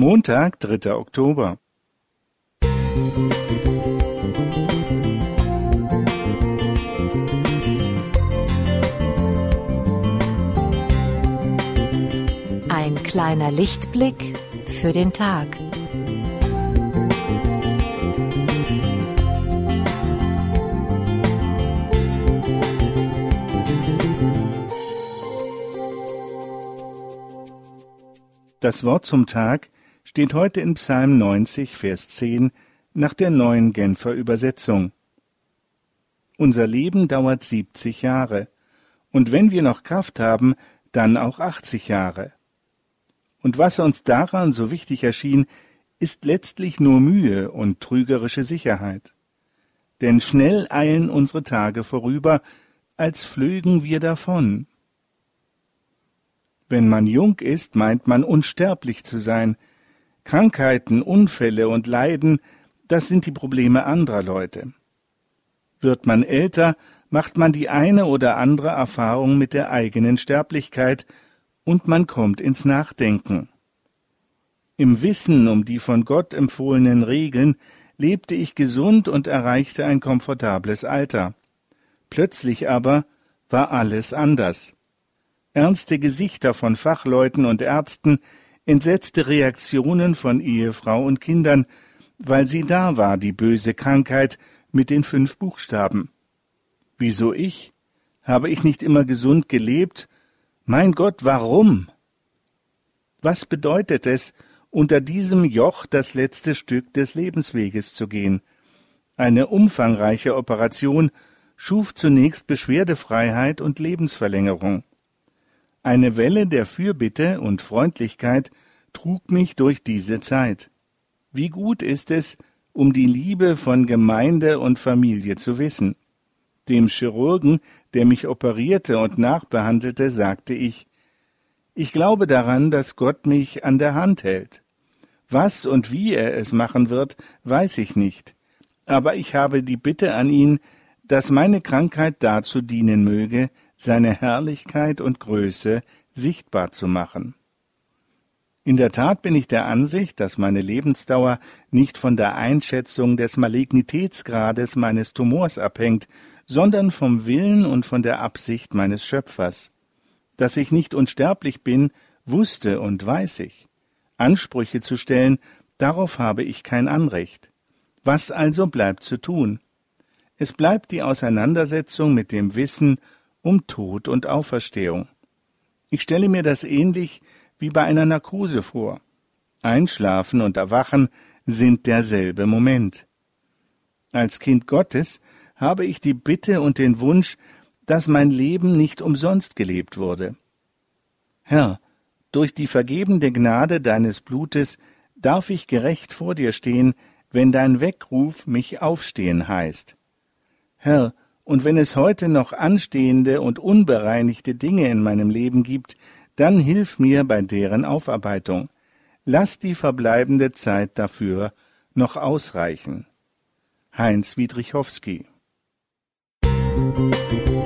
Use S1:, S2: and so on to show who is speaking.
S1: Montag, 3. Oktober.
S2: Ein kleiner Lichtblick für den Tag.
S1: Das Wort zum Tag steht heute in Psalm 90, Vers 10 nach der neuen Genfer Übersetzung. Unser Leben dauert 70 Jahre, und wenn wir noch Kraft haben, dann auch 80 Jahre. Und was uns daran so wichtig erschien, ist letztlich nur Mühe und trügerische Sicherheit. Denn schnell eilen unsere Tage vorüber, als flögen wir davon. Wenn man jung ist, meint man unsterblich zu sein. Krankheiten, Unfälle und Leiden, das sind die Probleme anderer Leute. Wird man älter, macht man die eine oder andere Erfahrung mit der eigenen Sterblichkeit und man kommt ins Nachdenken. Im Wissen um die von Gott empfohlenen Regeln lebte ich gesund und erreichte ein komfortables Alter. Plötzlich aber war alles anders ernste Gesichter von Fachleuten und Ärzten, entsetzte Reaktionen von Ehefrau und Kindern, weil sie da war, die böse Krankheit mit den fünf Buchstaben. Wieso ich? Habe ich nicht immer gesund gelebt? Mein Gott, warum? Was bedeutet es, unter diesem Joch das letzte Stück des Lebensweges zu gehen? Eine umfangreiche Operation schuf zunächst Beschwerdefreiheit und Lebensverlängerung. Eine Welle der Fürbitte und Freundlichkeit trug mich durch diese Zeit. Wie gut ist es, um die Liebe von Gemeinde und Familie zu wissen. Dem Chirurgen, der mich operierte und nachbehandelte, sagte ich, ich glaube daran, dass Gott mich an der Hand hält. Was und wie er es machen wird, weiß ich nicht, aber ich habe die Bitte an ihn, dass meine Krankheit dazu dienen möge, seine Herrlichkeit und Größe sichtbar zu machen. In der Tat bin ich der Ansicht, dass meine Lebensdauer nicht von der Einschätzung des Malignitätsgrades meines Tumors abhängt, sondern vom Willen und von der Absicht meines Schöpfers. Dass ich nicht unsterblich bin, wusste und weiß ich. Ansprüche zu stellen, darauf habe ich kein Anrecht. Was also bleibt zu tun? Es bleibt die Auseinandersetzung mit dem Wissen um Tod und Auferstehung. Ich stelle mir das ähnlich wie bei einer Narkose vor. Einschlafen und Erwachen sind derselbe Moment. Als Kind Gottes habe ich die Bitte und den Wunsch, dass mein Leben nicht umsonst gelebt wurde. Herr, durch die vergebende Gnade deines Blutes darf ich gerecht vor dir stehen, wenn dein Weckruf mich aufstehen heißt. Herr, und wenn es heute noch anstehende und unbereinigte Dinge in meinem Leben gibt, dann hilf mir bei deren Aufarbeitung. Lass die verbleibende Zeit dafür noch ausreichen. Heinz Wiedrichowski Musik